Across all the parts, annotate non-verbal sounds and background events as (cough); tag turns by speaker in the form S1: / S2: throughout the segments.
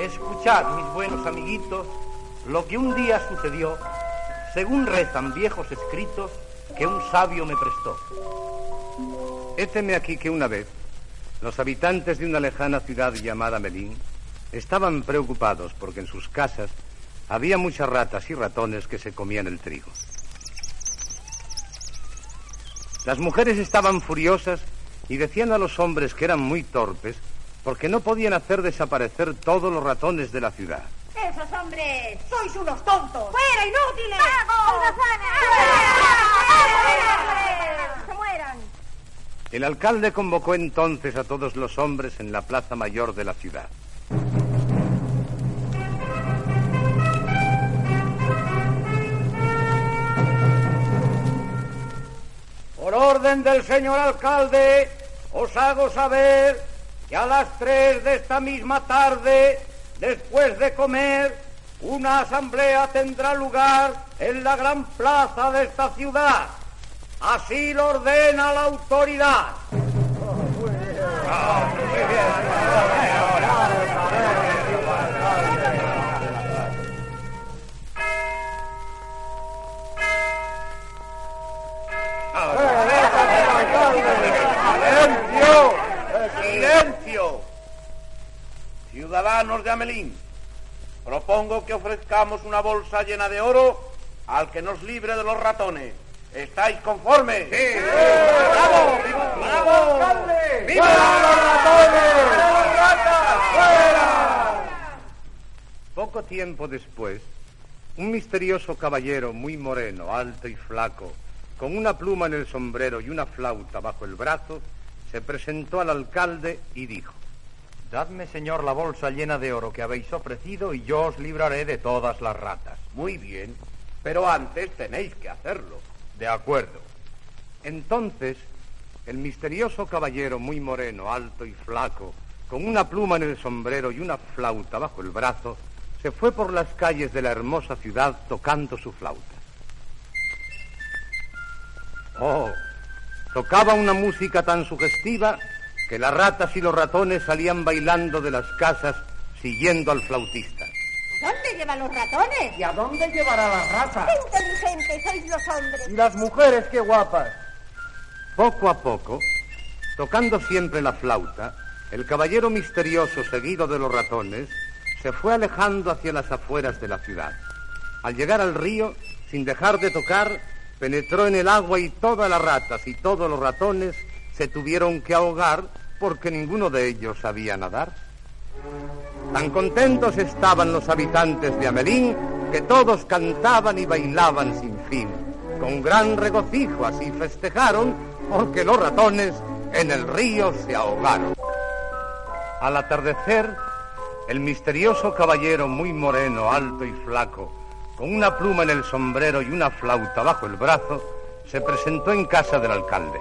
S1: Escuchad, mis buenos amiguitos, lo que un día sucedió, según rezan viejos escritos que un sabio me prestó. Héteme aquí que una vez los habitantes de una lejana ciudad llamada Melín estaban preocupados porque en sus casas había muchas ratas y ratones que se comían el trigo. Las mujeres estaban furiosas y decían a los hombres que eran muy torpes porque no podían hacer desaparecer todos los ratones de la ciudad.
S2: ¡Esos hombres! ¡Sois unos tontos! ¡Fuera, inútiles!
S3: ¡Vamos!
S2: ¡Se mueran!
S1: El alcalde convocó entonces a todos los hombres en la plaza mayor de la ciudad.
S4: Por orden del señor alcalde, os hago saber que a las tres de esta misma tarde, después de comer, una asamblea tendrá lugar en la gran plaza de esta ciudad. Así lo ordena la autoridad.
S5: ¡Silencio! Ciudadanos de Amelín, propongo que ofrezcamos una bolsa llena de oro al que nos libre de los ratones. ¿Estáis conformes? ¡Sí! ¡Bravo! ¡Bravo! ¡Viva los ratones! ¡Fuera!
S1: Poco tiempo después, un misterioso caballero muy moreno, alto y flaco, con una pluma en el sombrero y una flauta bajo el brazo, se presentó al alcalde y dijo,
S6: Dadme, señor, la bolsa llena de oro que habéis ofrecido y yo os libraré de todas las ratas.
S5: Muy bien, pero antes tenéis que hacerlo.
S6: De acuerdo.
S1: Entonces, el misterioso caballero muy moreno, alto y flaco, con una pluma en el sombrero y una flauta bajo el brazo, se fue por las calles de la hermosa ciudad tocando su flauta. Oh, tocaba una música tan sugestiva que las ratas y los ratones salían bailando de las casas siguiendo al flautista.
S2: ¿Dónde llevan los ratones?
S4: ¿Y a dónde llevará la rata?
S2: ¡Qué inteligentes sois los hombres!
S4: Y las mujeres, qué guapas.
S1: Poco a poco, tocando siempre la flauta, el caballero misterioso seguido de los ratones se fue alejando hacia las afueras de la ciudad. Al llegar al río, sin dejar de tocar, penetró en el agua y todas las ratas y todos los ratones se tuvieron que ahogar porque ninguno de ellos sabía nadar. Tan contentos estaban los habitantes de Amelín que todos cantaban y bailaban sin fin. Con gran regocijo así festejaron porque los ratones en el río se ahogaron. Al atardecer, el misterioso caballero muy moreno, alto y flaco, con una pluma en el sombrero y una flauta bajo el brazo, se presentó en casa del alcalde.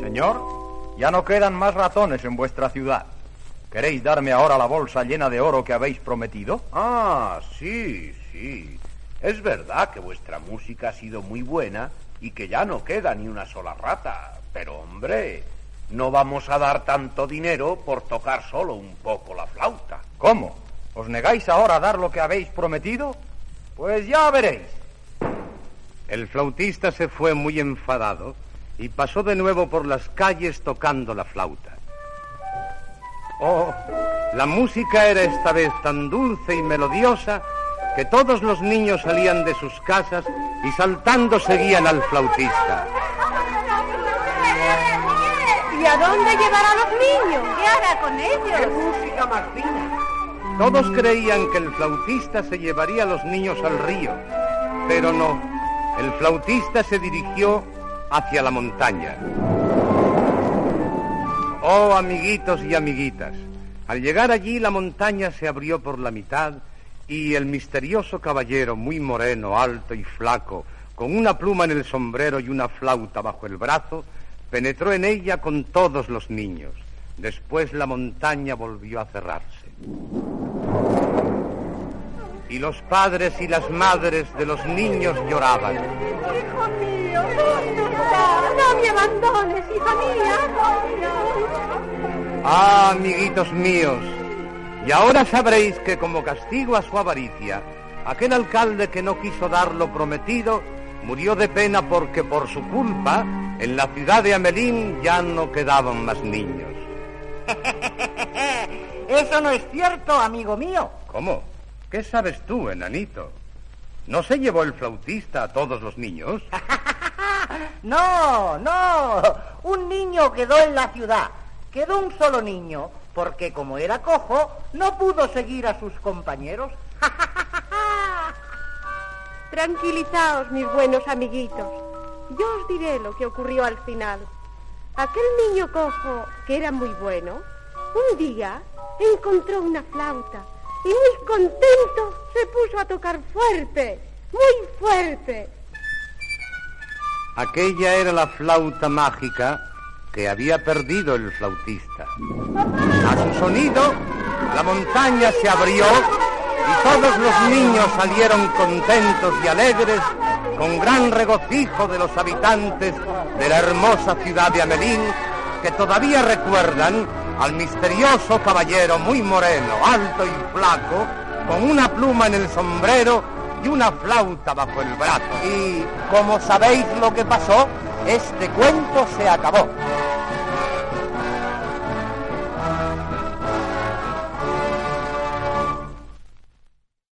S6: Señor, ya no quedan más ratones en vuestra ciudad. ¿Queréis darme ahora la bolsa llena de oro que habéis prometido?
S5: Ah, sí, sí. Es verdad que vuestra música ha sido muy buena y que ya no queda ni una sola rata. Pero, hombre, no vamos a dar tanto dinero por tocar solo un poco la flauta.
S6: ¿Cómo? ¿Os negáis ahora a dar lo que habéis prometido? Pues ya veréis.
S1: El flautista se fue muy enfadado y pasó de nuevo por las calles tocando la flauta. Oh, la música era esta vez tan dulce y melodiosa que todos los niños salían de sus casas y saltando seguían al flautista.
S2: ¿Y a dónde llevará a los niños? ¿Qué hará con ellos?
S4: música más fina!
S1: Todos creían que el flautista se llevaría a los niños al río, pero no. El flautista se dirigió hacia la montaña. Oh, amiguitos y amiguitas, al llegar allí la montaña se abrió por la mitad y el misterioso caballero, muy moreno, alto y flaco, con una pluma en el sombrero y una flauta bajo el brazo, penetró en ella con todos los niños. Después la montaña volvió a cerrarse. Y los padres y las madres de los niños lloraban.
S2: ¡Hijo mío! ¿Dónde estás? ¡No me abandones, hija mía!
S1: Ah, amiguitos míos, Y ahora sabréis que como castigo a su avaricia, aquel alcalde que no quiso dar lo prometido, murió de pena porque por su culpa en la ciudad de Amelín ya no quedaban más niños. (laughs)
S3: Eso no es cierto, amigo mío.
S1: ¿Cómo? ¿Qué sabes tú, enanito? ¿No se llevó el flautista a todos los niños? (laughs)
S3: No, no. Un niño quedó en la ciudad. Quedó un solo niño, porque como era cojo, no pudo seguir a sus compañeros. (laughs)
S2: Tranquilizaos, mis buenos amiguitos. Yo os diré lo que ocurrió al final. Aquel niño cojo, que era muy bueno, un día encontró una flauta y muy contento se puso a tocar fuerte, muy fuerte.
S1: Aquella era la flauta mágica que había perdido el flautista. A su sonido, la montaña se abrió y todos los niños salieron contentos y alegres con gran regocijo de los habitantes de la hermosa ciudad de Amelín que todavía recuerdan al misterioso caballero muy moreno, alto y flaco, con una pluma en el sombrero y una flauta bajo el brazo.
S3: Y como sabéis lo que pasó, este cuento se acabó.